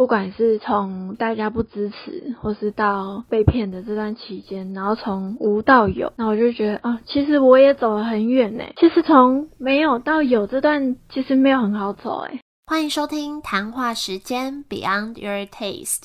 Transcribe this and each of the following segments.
不管是从大家不支持，或是到被骗的这段期间，然后从无到有，那我就觉得啊，其实我也走了很远呢。其实从没有到有这段，其实没有很好走哎。欢迎收听谈话时间 Beyond Your Taste。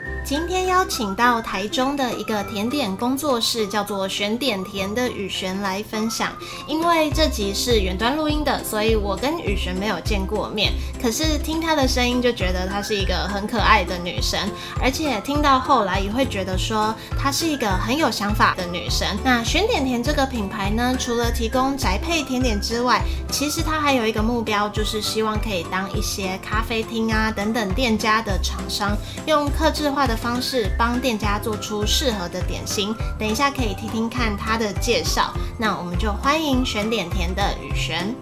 今天邀请到台中的一个甜点工作室，叫做选点甜的雨璇来分享。因为这集是远端录音的，所以我跟雨璇没有见过面。可是听她的声音就觉得她是一个很可爱的女生，而且听到后来也会觉得说她是一个很有想法的女生。那选点甜这个品牌呢，除了提供宅配甜点之外，其实它还有一个目标，就是希望可以当一些咖啡厅啊等等店家的厂商，用客制化的的。方式帮店家做出适合的点心，等一下可以听听看他的介绍。那我们就欢迎选点甜的雨璇。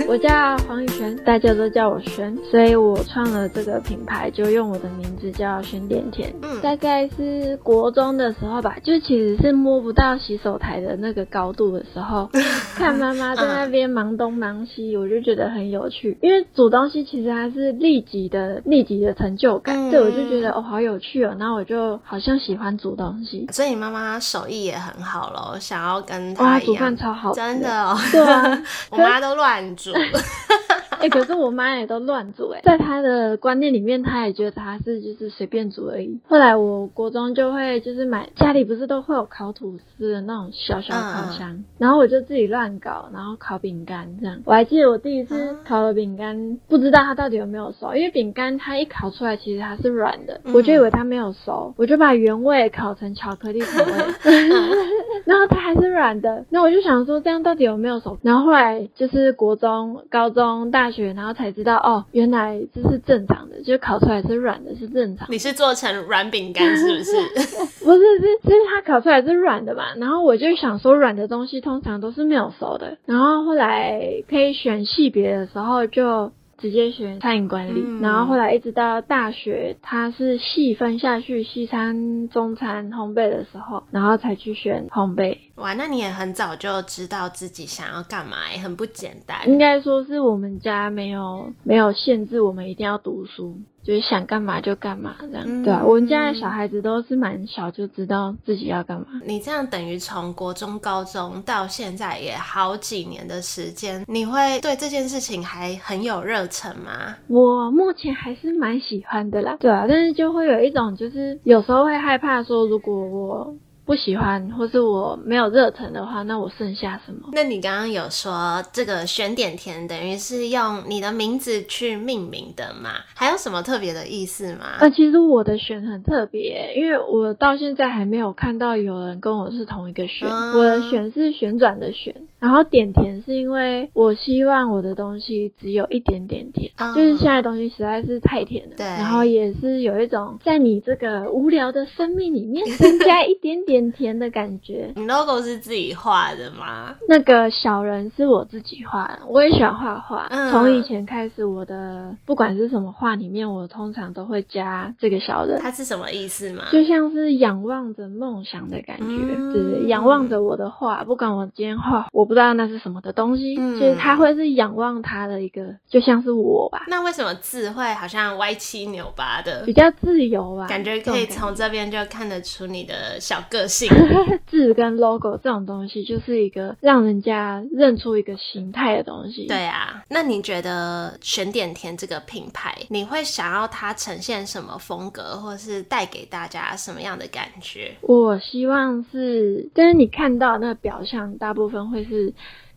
我叫黄宇轩，大家都叫我轩，所以我创了这个品牌，就用我的名字叫轩点甜。嗯，大概是国中的时候吧，就其实是摸不到洗手台的那个高度的时候，看妈妈在那边忙东忙西，我就觉得很有趣。因为煮东西其实还是立即的、立即的成就感，对我就觉得哦好有趣哦，那我就好像喜欢煮东西。所以你妈妈手艺也很好咯，想要跟她煮饭超好，真的哦。对啊，我妈都乱煮。哎，可是我妈也都乱煮哎，在她的观念里面，她也觉得她是就是随便煮而已。后来我国中就会就是买家里不是都会有烤吐司的那种小小烤箱，然后我就自己乱搞，然后烤饼干这样。我还记得我第一次烤了饼干，不知道它到底有没有熟，因为饼干它一烤出来其实它是软的，我就以为它没有熟，我就把原味烤成巧克力口味，然后它还是软的。那我就想说这样到底有没有熟？然后后来就是国中。高中、大学，然后才知道哦，原来这是正常的，就烤出来是软的，是正常。你是做成软饼干是不是？不是，是是它烤出来是软的嘛？然后我就想说，软的东西通常都是没有熟的。然后后来可以选系别的时候就。直接选餐饮管理，然后后来一直到大学，他是细分下去西餐、中餐、烘焙的时候，然后才去选烘焙。哇，那你也很早就知道自己想要干嘛，也很不简单。应该说是我们家没有没有限制我们一定要读书。就是想干嘛就干嘛这样，对啊，我们家的小孩子都是蛮小就知道自己要干嘛。你这样等于从国中、高中到现在也好几年的时间，你会对这件事情还很有热忱吗？我目前还是蛮喜欢的啦，对啊，但是就会有一种就是有时候会害怕说，如果我。不喜欢，或是我没有热忱的话，那我剩下什么？那你刚刚有说这个选点甜等于是用你的名字去命名的嘛？还有什么特别的意思吗？呃，其实我的选很特别，因为我到现在还没有看到有人跟我是同一个选。我的选是旋转的旋，然后点甜是因为我希望我的东西只有一点点甜，就是现在东西实在是太甜了。对，然后也是有一种在你这个无聊的生命里面增加 一点点。甜甜的感觉。你 logo 是自己画的吗？那个小人是我自己画的。我也喜欢画画，从以前开始，我的不管是什么画里面，我通常都会加这个小人。它是什么意思吗？就像是仰望着梦想的感觉，对对？仰望着我的画，不管我今天画，我不知道那是什么的东西，就是他会是仰望他的一个，就像是我吧。那为什么字会好像歪七扭八的？比较自由吧，感觉可以从这边就看得出你的小个性。字跟 logo 这种东西，就是一个让人家认出一个形态的东西。对啊，那你觉得选点甜这个品牌，你会想要它呈现什么风格，或是带给大家什么样的感觉？我希望是，就是你看到那个表象，大部分会是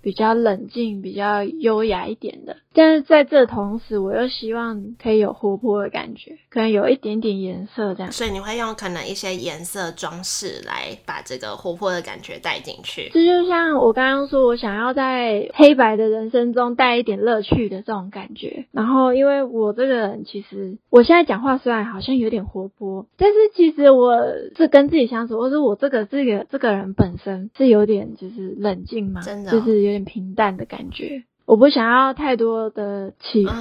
比较冷静、比较优雅一点的。但是在这同时，我又希望可以有活泼的感觉，可能有一点点颜色这样。所以你会用可能一些颜色装饰来把这个活泼的感觉带进去。这就像我刚刚说，我想要在黑白的人生中带一点乐趣的这种感觉。然后，因为我这个人其实我现在讲话虽然好像有点活泼，但是其实我是跟自己相处，或者我这个这个这个人本身是有点就是冷静嘛，真的哦就是有点平淡的感觉。我不想要太多的起伏，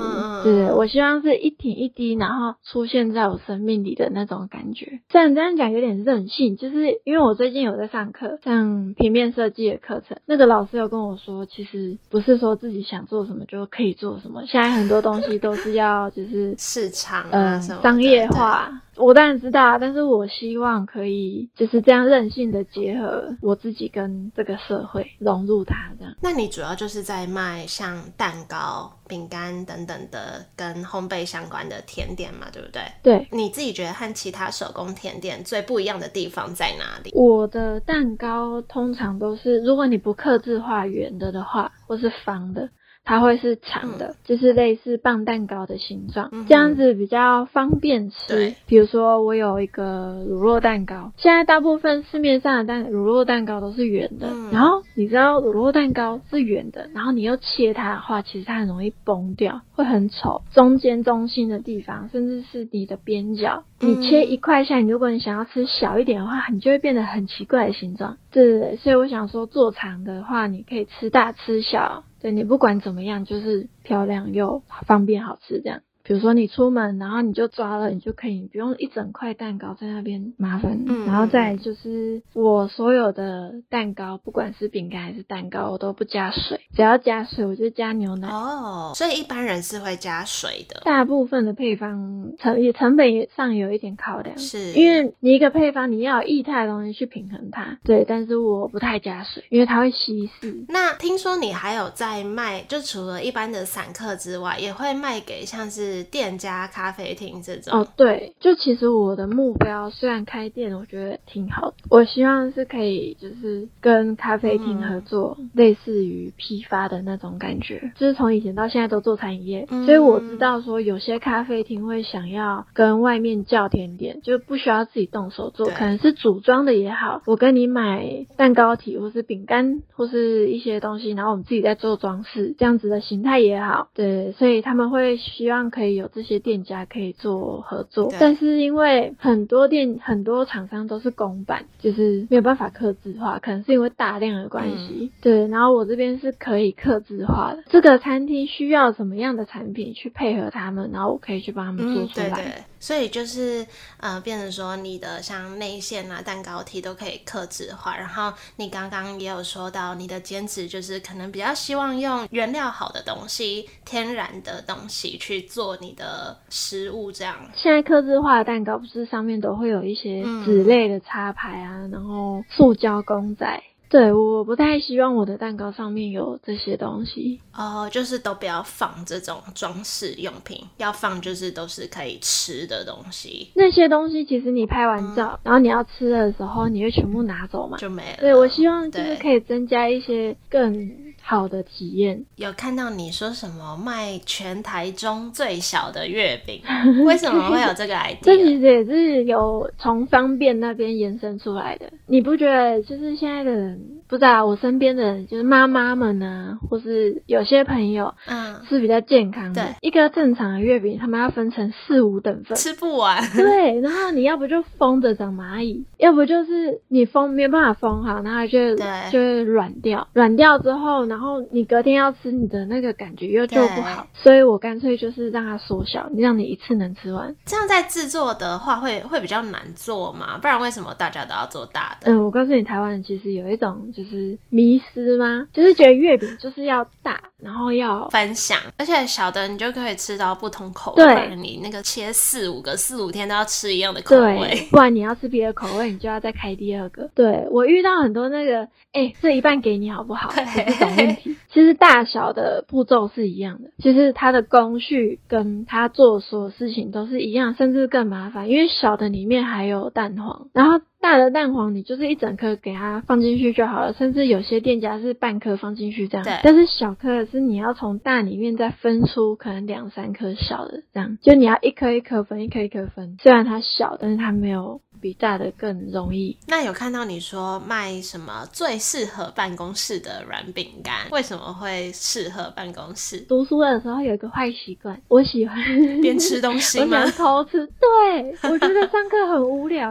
对我希望是一点一滴，然后出现在我生命里的那种感觉。虽然这样讲有点任性，就是因为我最近有在上课，像平面设计的课程，那个老师有跟我说，其实不是说自己想做什么就可以做什么，现在很多东西都是要就是市场啊呃商业化。我当然知道啊，但是我希望可以就是这样任性的结合我自己跟这个社会，融入它这样。那你主要就是在卖像蛋糕、饼干等等的跟烘焙相关的甜点嘛，对不对？对，你自己觉得和其他手工甜点最不一样的地方在哪里？我的蛋糕通常都是，如果你不刻字化圆的的话，或是方的，它会是长的，就是类似棒蛋糕的形状，这样子比较方便吃对。比如说，我有一个乳酪蛋糕，现在大部分市面上的蛋乳酪蛋糕都是圆的，嗯然后你知道乳酪蛋糕是圆的，然后你又切它的话，其实它很容易崩掉，会很丑。中间中心的地方，甚至是你的边角，嗯你切一块下来，如果你想要吃小一点的话，你就会变得很奇怪的形状。对对对，所以我想说，做长的话，你可以吃大吃小，你不管怎么样，就是漂亮又方便好吃这样。比如说你出门，然后你就抓了，你就可以不用一整块蛋糕在那边麻烦。嗯然后再就是我所有的蛋糕，不管是饼干还是蛋糕，我都不加水，只要加水我就加牛奶。哦，所以一般人是会加水的，大部分的配方成也成本也上有一点考量，是因为你一个配方你要有液态的东西去平衡它，对，但是我不太加水，因为它会稀释。那听说你还有在卖，就除了一般的散客之外，也会卖给像是店家、咖啡厅这种。哦，对，就其实我的目标虽然开店，我觉得挺好的，我希望是可以就是跟咖啡厅合作，类似于批发的那种感觉。就是从以前到现在都做餐饮业，嗯所以我知道说有些咖啡厅会想要跟外面叫甜点，就不需要自己动手做，可能是组装的也好，我跟你买蛋糕体或是饼干或是一些东西，然后我们自己在做装饰，这样子的形态也好，对，所以他们会希望可以有这些店家可以做合作，但是因为很多店很多厂商都是公版，就是没有办法刻字化，可能是因为大量的关系，嗯。对，然后我这边是可以刻字化的，这个餐厅需要什么样的产品去配合他们，然后我可以去帮他们做嗯，出来。对对，所以就是呃，变成说你的像内馅啊、蛋糕体都可以克制化。然后你刚刚也有说到，你的兼职就是可能比较希望用原料好的东西、天然的东西去做你的食物，这样。现在刻字化的蛋糕不是上面都会有一些嗯纸类的插牌啊，然后塑胶公仔。对，我不太希望我的蛋糕上面有这些东西。哦，就是都不要放这种装饰用品，要放就是都是可以吃的东西，那些东西其实你拍完照，然后你要吃的时候，你会全部拿走嘛？就没了。对，我希望就是可以增加一些更好的体验。有看到你说什么卖全台中最小的月饼，为什么会有这个 idea？这其实也是有从方便那边延伸出来的。你不觉得就是现在的人，不知道我身边的，就是妈妈们呢，或是有些朋友嗯，是比较健康的对，一个正常的月饼，他们要分成四五等份。吃不完。对，然后你要不就封着长蚂蚁，要不就是你封没有办法封好，然后就对就会软掉，软掉之后，然后你隔天要吃，你的那个感觉又就不好，所以我干脆就是让它缩小，让你一次能吃完。这样在制作的话会会比较难做嘛？不然为什么大家都要做大的？嗯，我告诉你，台湾人其实有一种就是迷失吗？就是觉得月饼就是要大，然后要分享，而且小的你就可以吃到不同口味，对你那个切四五个，四五天都要吃一样的口味。不然你要吃别的口味，你就要再开第二个。对我遇到很多那个，哎、这一半给你好不好？这种问题。其实大小的步骤是一样的，其实它的工序跟它做所有事情都是一样，甚至更麻烦，因为小的里面还有蛋黄，然后大的蛋黄你就是一整颗给它放进去就好了，甚至有些店家是半颗放进去这样。对但是小颗的是你要从大里面再分出可能两三颗小的，这样就你要一颗一颗分，一颗一颗分。虽然它小，但是它没有比大的更容易。那有看到你说卖什么最适合办公室的软饼干？为什么会适合办公室？读书的时候有一个坏习惯，我喜欢边吃东西吗 我喜欢？偷吃。对，我觉得上课很无聊？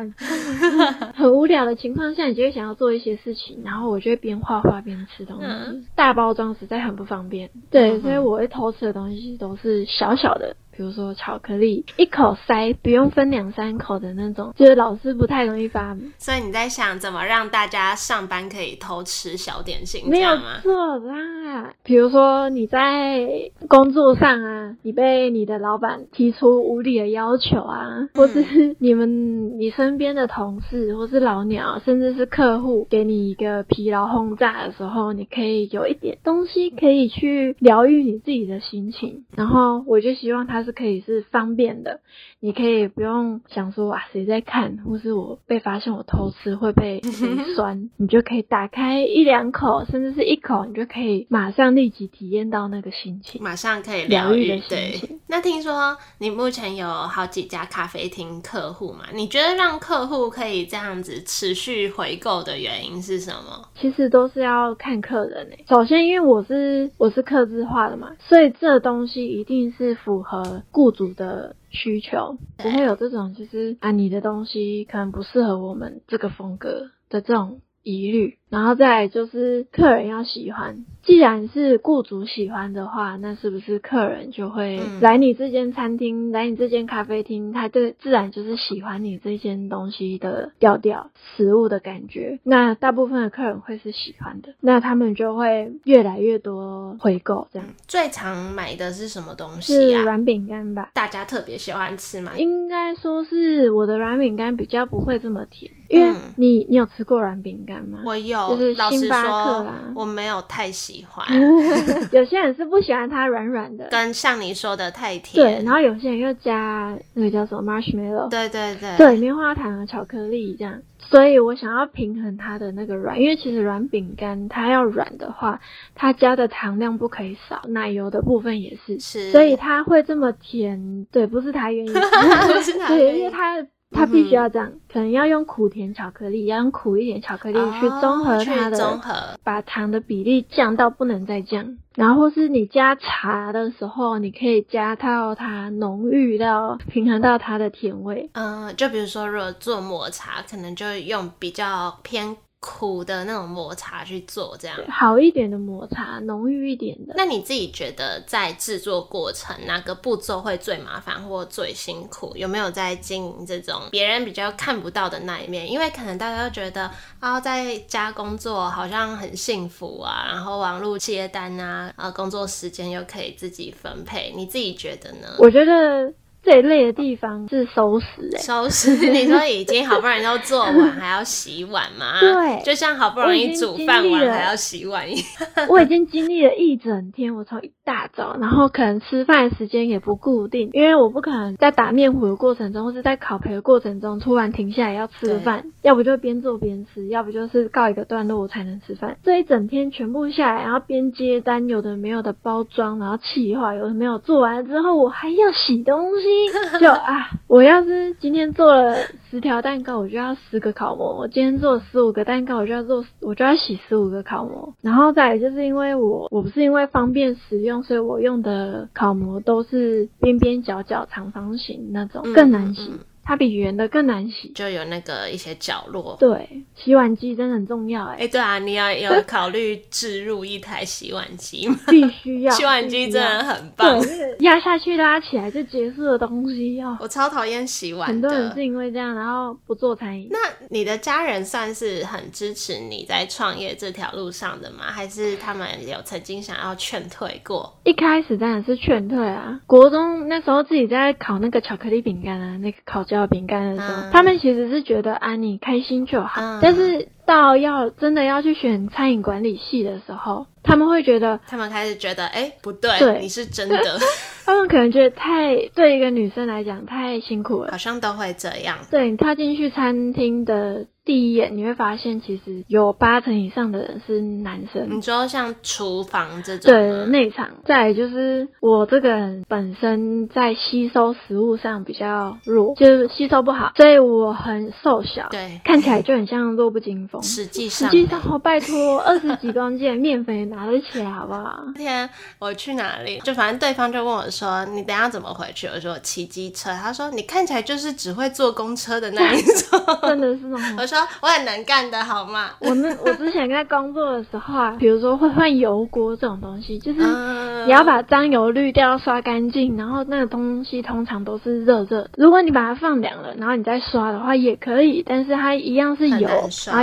很无聊的情况下，你就会想要做一些事情，然后我就会边画画边吃东西。嗯大包装实在很不方便，对，嗯所以我会偷吃的东西都是小小的。比如说巧克力，一口塞，不用分两三口的那种，就是老师不太容易发明。所以你在想怎么让大家上班可以偷吃小点心，没有样吗？错啦。比如说你在工作上啊，你被你的老板提出无理的要求啊，或是你们你身边的同事或是老鸟，甚至是客户给你一个疲劳轰炸的时候，你可以有一点东西可以去疗愈你自己的心情。然后我就希望它是可以是方便的，你可以不用想说啊谁在看，或是我被发现我偷吃会被谁 酸，你就可以打开一两口，甚至是一口，你就可以马上立即体验到那个心情。马上可以疗愈对情，那听说你目前有好几家咖啡厅客户嘛？你觉得让客户可以这样子持续回购的原因是什么？其实都是要看客人诶、首先，因为我是我是客制化的嘛，所以这东西一定是符合雇主的需求，不会有这种就是啊你的东西可能不适合我们这个风格的这种疑虑。然后再来就是客人要喜欢，既然是雇主喜欢的话，那是不是客人就会嗯来你这间餐厅，来你这间咖啡厅，他对自然就是喜欢你这件东西的调调、食物的感觉。那大部分的客人会是喜欢的，那他们就会越来越多回购，这样最常买的是什么东西啊？是软饼干吧？大家特别喜欢吃吗？应该说是我的软饼干比较不会这么甜，因为嗯你你有吃过软饼干吗？我有，就是老实星巴克说啦，我没有太喜欢，有些人是不喜欢它软软的，跟像你说的太甜对，然后有些人又加那个叫什么 marshmallow，对对对对，棉花糖和巧克力这样。所以我想要平衡它的那个软，因为其实软饼干它要软的话，它加的糖量不可以少，奶油的部分也是，是，所以它会这么甜。对，不是它愿意吃，不是它愿对，意因为它。它必须要这样，可能要用苦甜巧克力，要用苦一点巧克力去综合它的综合把糖的比例降到不能再降，然后或是你加茶的时候，你可以加到它浓郁到平衡到它的甜味。嗯，就比如说，如果做抹茶，可能就用比较偏苦的那种抹茶去做，这样。好一点的抹茶，浓郁一点的。那你自己觉得在制作过程哪个步骤会最麻烦或最辛苦？有没有在经营这种别人比较看不到的那一面？因为可能大家都觉得啊，在家工作好像很幸福啊，然后网络接单啊，啊，工作时间又可以自己分配，你自己觉得呢？我觉得最累的地方是收拾、欸，收拾，你说已经好不容易都做完，还要洗碗吗？对就像好不容易煮饭完还要洗碗一样。我已经经历了一整天，我从一大早，然后可能吃饭时间也不固定，因为我不可能在打面糊的过程中，或是在烤培的过程中突然停下来要吃个饭，要不就边做边吃，要不就是告一个段落我才能吃饭。这一整天全部下来，然后边接单，有的没有的包装，然后企划，有的没有做完了之后，我还要洗东西，就啊，我要是今天做了十条蛋糕，我就要十个烤模；我今天做十五个蛋糕，我就要做，我就要洗十五个烤模。然后再来就是因为我我不是因为方便使用，所以我用的烤模都是边边角角长方形那种，更难洗，嗯嗯它比圆的更难洗。就有那个一些角落。对，洗碗机真的很重要哎、哎、对啊，你要有 考虑置入一台洗碗机吗？必须要。洗碗机真的很棒对，，压下去拉起来就结束的东西哦。我超讨厌洗碗很多人是。因为这样，然后不做餐饮。那你的家人算是很支持你在创业这条路上的吗？还是他们有曾经想要劝退过？一开始当然是劝退啊。国中那时候自己在烤那个巧克力饼干啊，那个烤焦饼干的时候，嗯他们其实是觉得啊，你开心就好。嗯但是到要真的要去选餐饮管理系的时候，他们会觉得，他们开始觉得，哎，不对，对你是真的，他们可能觉得太对一个女生来讲太辛苦了好。像都会这样。对你踏进去餐厅的第一眼，你会发现其实有八成以上的人是男生。你说像厨房这种对，内场，再来就是我这个人本身在吸收食物上比较弱，就是吸收不好，所以我很瘦小，对看起来就很像弱不禁风。实际上，实际上，哦，拜托，二十几公斤的面粉也拿得起来，好不好？那天我去哪里，就反正对方就问我说：“你等下怎么回去？”我说：“我骑机车。”他说：“你看起来就是只会坐公车的那一种。真的是吗” 我说：“我很能干的好吗我那我之前在工作的时候啊，比如说会换油锅这种东西，就是？”嗯你要把脏油滤掉、刷干净，然后那个东西通常都是热热的。如果你把它放凉了，然后你再刷的话也可以，但是它一样是油，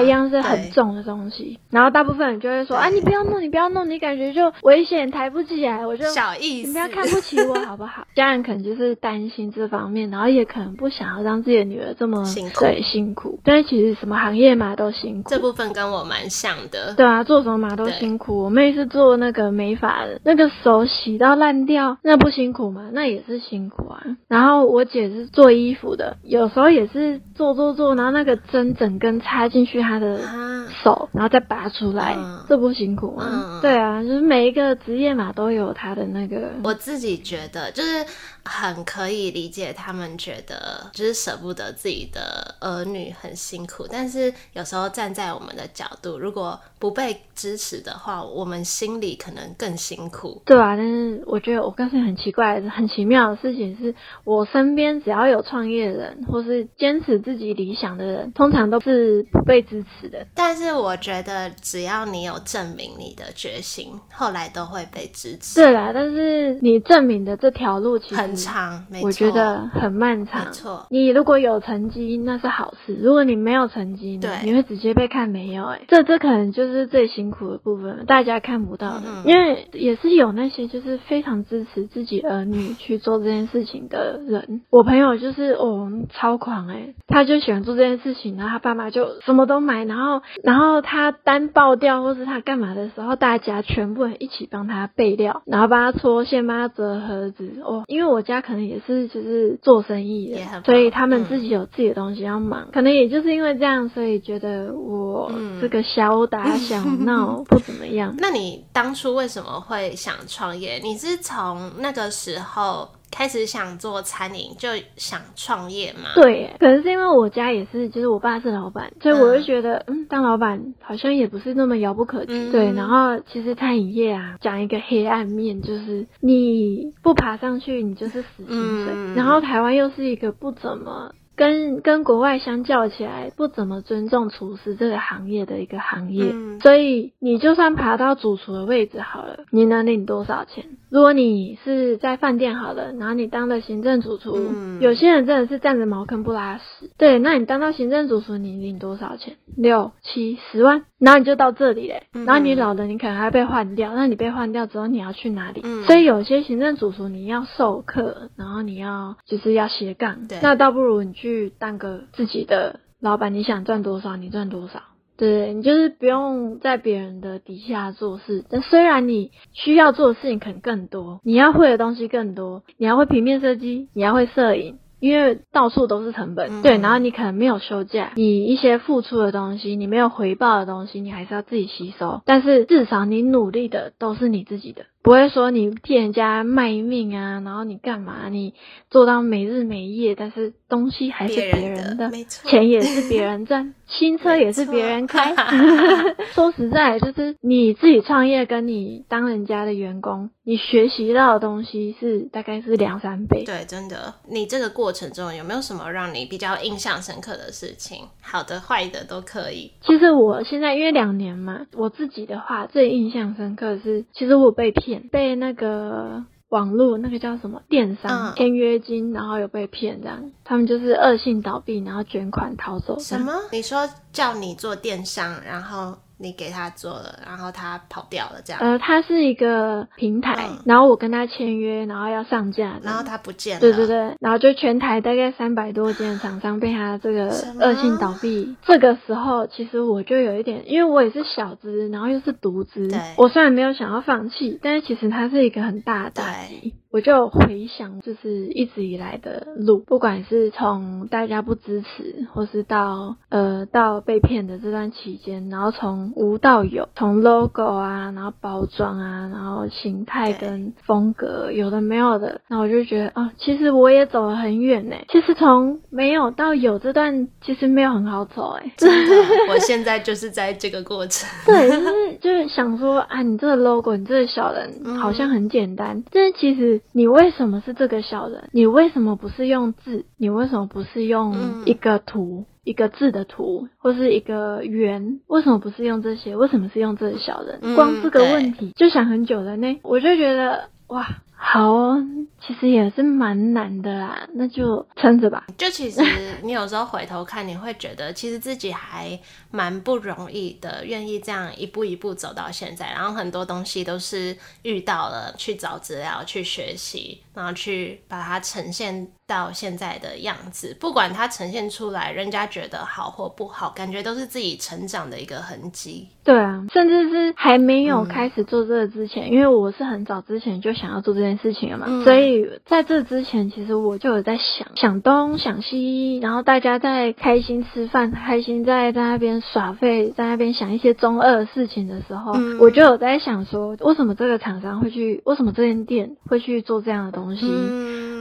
一样是对很重的东西。然后大部分人就会说啊，你不要弄，你不要弄，你感觉就危险，抬不起来。我就小意思，你不要看不起我好不好？家人可能就是担心这方面，然后也可能不想要让自己的女儿这么辛苦对辛苦。但是其实什么行业嘛都辛苦这。部分跟我蛮像的。对啊，做什么嘛都辛苦。我妹是做那个美发的，那个手洗到烂掉，那不辛苦吗？那也是辛苦啊。然后我姐是做衣服的，有时候也是做做做，然后那个针整根插进去她的啊，手，然后再拔出来，嗯这不辛苦吗？嗯对啊，就是每一个职业嘛都有它的那个。我自己觉得就是很可以理解他们觉得就是舍不得自己的儿女很辛苦，但是有时候站在我们的角度，如果不被支持的话，我们心里可能更辛苦。对啊，但是我觉得我告诉你很奇怪的、很奇妙的事情是，我身边只要有创业人，或是坚持自己理想的人，通常都是不被支持的。但是我觉得只要你有证明你的决心，后来都会被支持。对啦，但是你证明的这条路其实很长，没错，我觉得很漫长。没错。你如果有成绩，那是好事；如果你没有成绩呢，对你会直接被看没有、欸。哎，这这可能就是最辛苦的部分了，大家看不到的。嗯因为也是有那些就是非常支持自己儿女去做这件事情的人。我朋友就是哦超狂哎、欸，他就喜欢做这件事情，然后他爸妈就什么都买，然后然后他单爆掉或是他干嘛的时候，大家全部人一起帮他备料，然后帮他搓线，帮他折盒子。哦，因为我家可能也是就是做生意的所以他们嗯自己有自己的东西要忙，可能也就是因为这样，所以觉得我嗯这个小打 小闹不怎么样。那你当初为什么会想创业？你是从那个时候开始想做餐饮就想创业嘛？对，可能是因为我家也是，就是我爸是老板，所以我就觉得，嗯，当老板好像也不是那么遥不可及。嗯对，然后其实餐饮业啊，讲一个黑暗面，就是你不爬上去，你就是死薪水。嗯然后台湾又是一个不怎么。跟跟国外相较起来，不怎么尊重厨师这个行业的一个行业，嗯所以你就算爬到主厨的位置好了，你能领多少钱？如果你是在饭店好了，然后你当了行政主厨，嗯有些人真的是站着茅坑不拉屎。对，那你当到行政主厨，你领多少钱？六七十万，然后你就到这里嘞。嗯然后你老了，你可能还要被换掉。那你被换掉之后，你要去哪里？嗯所以有些行政主厨你要授课，然后你要就是要斜杠对，那倒不如你去当个自己的老板，你想赚多少你赚多少。对你就是不用在别人的底下做事，但虽然你需要做的事情可能更多，你要会的东西更多，你要会平面设计，你要会摄影，因为到处都是成本，嗯对，然后你可能没有休假，你一些付出的东西，你没有回报的东西，你还是要自己吸收，但是至少你努力的都是你自己的。不会说你替人家卖命啊，然后你干嘛？你做到没日没夜，但是东西还是别别人的，没错。钱也是别人赚，新车也是别人开。说实在，就是你自己创业，跟你当人家的员工，你学习到的东西是大概是两三倍。对，真的，你这个过程中有没有什么让你比较印象深刻的事情？好的、坏的都可以。其实我现在因为两年嘛，我自己的话最印象深刻的是，其实我被骗，被那个网络那个叫什么电商嗯签约金，然后有被骗这样，他们就是恶性倒闭，然后卷款逃走。什？么？你说叫你做电商，然后你给他做了，然后他跑掉了这样，呃，它是一个平台，嗯然后我跟他签约，然后要上架，然后他不见了。对对对，然后就全台大概三百多间厂商被他这个恶性倒闭。这个时候，其实我就有一点，因为我也是小资，然后又是独资，我虽然没有想要放弃，但是其实它是一个很大的打击。我就回想，就是一直以来的路，不管是从大家不支持，或是到呃到被骗的这段期间，然后从无到有，从 logo 啊，然后包装啊，然后形态跟风格，有的没有的，那我就觉得啊，其实我也走了很远呢。其实从没有到有这段，其实没有很好走哎。真的，我现在就是在这个过程。对，就是就是想说啊，你这个 logo，你这个小人嗯好像很简单，但是其实你为什么是这个小人？你为什么不是用字？你为什么不是用嗯一个图？一个字的图，或是一个圆，为什么不是用这些？为什么是用这个小人？嗯光这个问题就想很久了呢。我就觉得哇，好哦，其实也是蛮难的啦，那就撑着吧。就其实你有时候回头看，你会觉得其实自己还蛮不容易的，愿意这样一步一步走到现在。然后很多东西都是遇到了，去找资料，去学习，然后去把它呈现到现在的样子。不管它呈现出来，人家觉得好或不好，感觉都是自己成长的一个痕迹。对啊，甚至是还没有嗯开始做这个之前，因为我是很早之前就想要做这件事情了嘛，嗯所以在这之前，其实我就有在想想东想西，然后大家在开心吃饭，开心在在那边耍废，在那边想一些中二的事情的时候，嗯我就有在想说，为什么这个厂商会去，为什么这间店会去做这样的东西？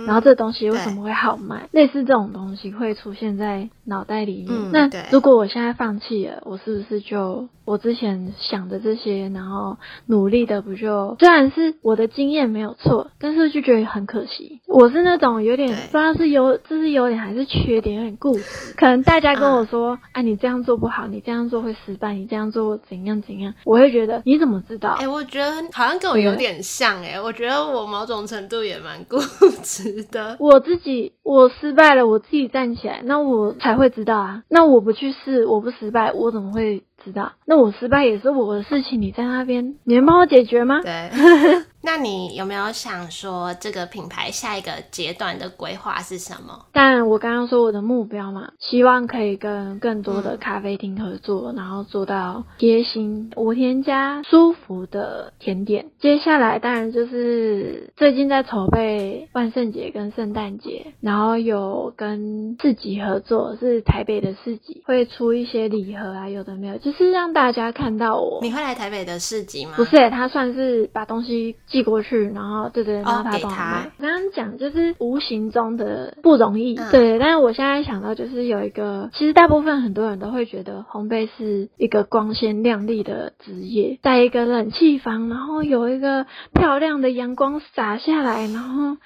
嗯然后这东西为什么会好卖？类似这种东西会出现在脑袋里面。那如果我现在放弃了，我是不是就我之前想的这些，然后努力的不就虽然是我的经验没有错，但是就觉得很可惜。我是那种有点对不知道是优，这是优点还是缺点，有点固执。可能大家跟我说，啊，你这样做不好，你这样做会失败，你这样做怎样怎样，我会觉得你怎么知道哎、？我觉得好像跟我有点像哎、我觉得我某种程度也蛮固执的。我自己我失败了，我自己站起来，那我才会知道啊。那我不去试，我不失败，我怎么会知道？那我失败也是我的事情，你在那边，你能帮我解决吗？对，那你有没有想说这个品牌下一个阶段的规划是什么？但我刚刚说我的目标嘛，希望可以跟更多的咖啡厅合作，然后做到贴心、无添加、舒服的甜点。接下来当然就是最近在筹备万圣节跟圣诞节，然后有跟市集合作，是台北的市集，会出一些礼盒啊，有的没有，就是让大家看到我。你会来台北的市集吗？不是、欸，他算是把东西寄过去，然后对对，然后他帮我给他卖。刚刚讲就是无形中的不容易，嗯对。但是我现在想到就是有一个，其实大部分很多人都会觉得烘焙是一个光鲜亮丽的职业，在一个冷气房，然后有一个漂亮的阳光洒下来，然后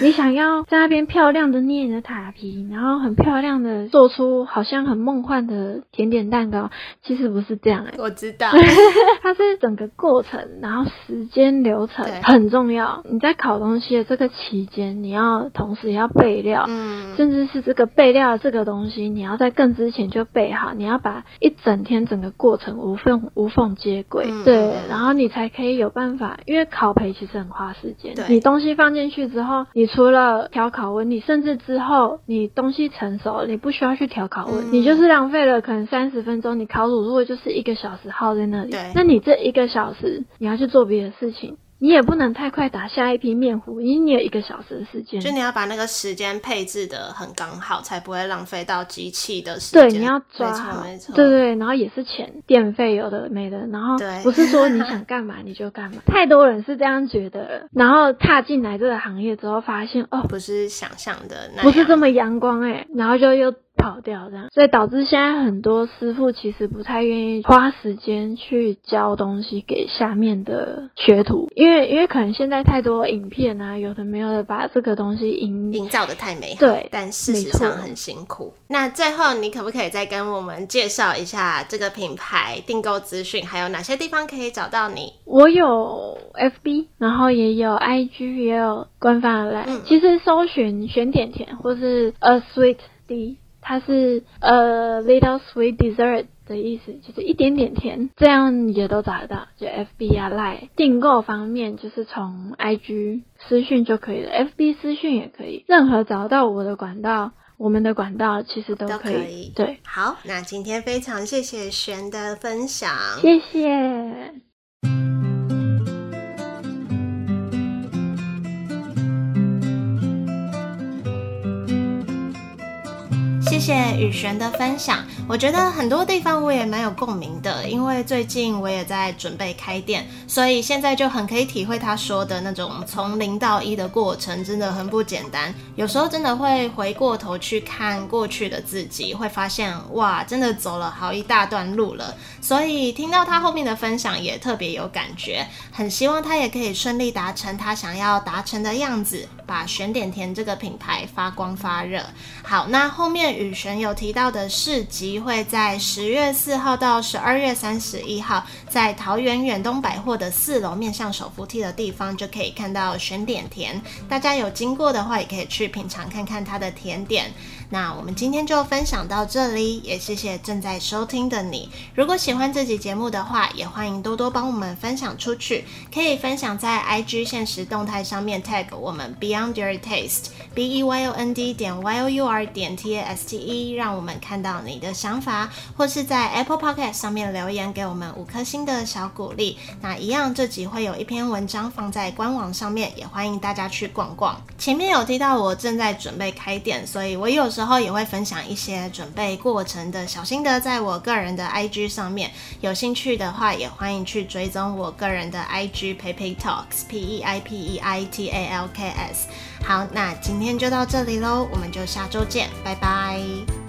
你想要在那边漂亮的捏你的塔皮，然后很漂亮的做出好像很梦幻的甜点蛋糕，其实不是这样哎、我知道，它是整个过程，然后时间流程对。很重要。你在烤东西的这个期间，你要同时要备料，嗯，甚至是这个备料的这个东西，你要在更之前就备好，你要把一整天整个过程无缝无缝接轨，嗯对嗯，然后你才可以有办法，因为烤培其实很花时间对，你东西放进去之后，你除了调烤温，你甚至之后你东西成熟了，你不需要去调烤温，嗯。你就是浪费了可能三十分钟，你烤乳如果就是一个小时耗在那里。对，那你这一个小时你要去做别的事情。你也不能太快打下一批面糊，因为你有一个小时的时间。就你要把那个时间配置的很刚好，才不会浪费到机器的时间。对，你要抓好没，错，对对，然后也是钱，电费有的没的，然后对不是说你想干嘛 你就干嘛，太多人是这样觉得了，然后踏进来这个行业之后，发现哦，不是想象的不是这么阳光哎、然后就又跑掉这样，所以导致现在很多师傅其实不太愿意花时间去教东西给下面的学徒，因为因为可能现在太多影片啊，有的没有的把这个东西营营造的太美。好，对但事实上很辛苦。那最后，你可不可以再跟我们介绍一下这个品牌订购资讯，还有哪些地方可以找到你？我有 FB，然后也有 IG，也有官方的 line、嗯。其实搜寻选点甜或是 A Sweet D，它是呃 Little Sweet Dessert 的意思，就是一点点甜，这样也都找得到。就 FB 啊、Line 订购方面，就是从 IG 私讯就可以了，FB 私讯也可以，任何找到我的管道。我们的管道其实都可以，对。好，那今天非常谢谢璇的分享，谢谢。谢雨璇的分享，我觉得很多地方我也蛮有共鸣的，因为最近我也在准备开店，所以现在就很可以体会他说的那种从零到一的过程，真的很不简单。有时候真的会回过头去看过去的自己，会发现哇，真的走了好一大段路了。所以听到他后面的分享也特别有感觉，很希望他也可以顺利达成他想要达成的样子，把选点甜这个品牌发光发热。好，那后面。雨璇有提到的市集会在十月四号到十二月三十一号，在桃园远东百货的四楼面向手扶梯的地方，就可以看到选点甜。大家有经过的话，也可以去品尝看看它的甜点。那我们今天就分享到这里，也谢谢正在收听的你。如果喜欢这集节目的话，也欢迎多多帮我们分享出去，可以分享在 IG 现实动态上面 tag 我们 Beyond Your Taste，B E Y O N D 点 Y O U R 点 T A S T E，让我们看到你的想法，或是在 Apple Podcast 上面留言给我们五颗星的小鼓励。那一样，这集会有一篇文章放在官网上面，也欢迎大家去逛逛。前面有提到我正在准备开店，所以我有时候。也会分享一些准备过程的小心得，在我个人的 IG 上面，有兴趣的话也欢迎去追踪我个人的 IG Peipei Talks P E I P E I T A L K S。好，那今天就到这里喽，我们就下周见，拜拜。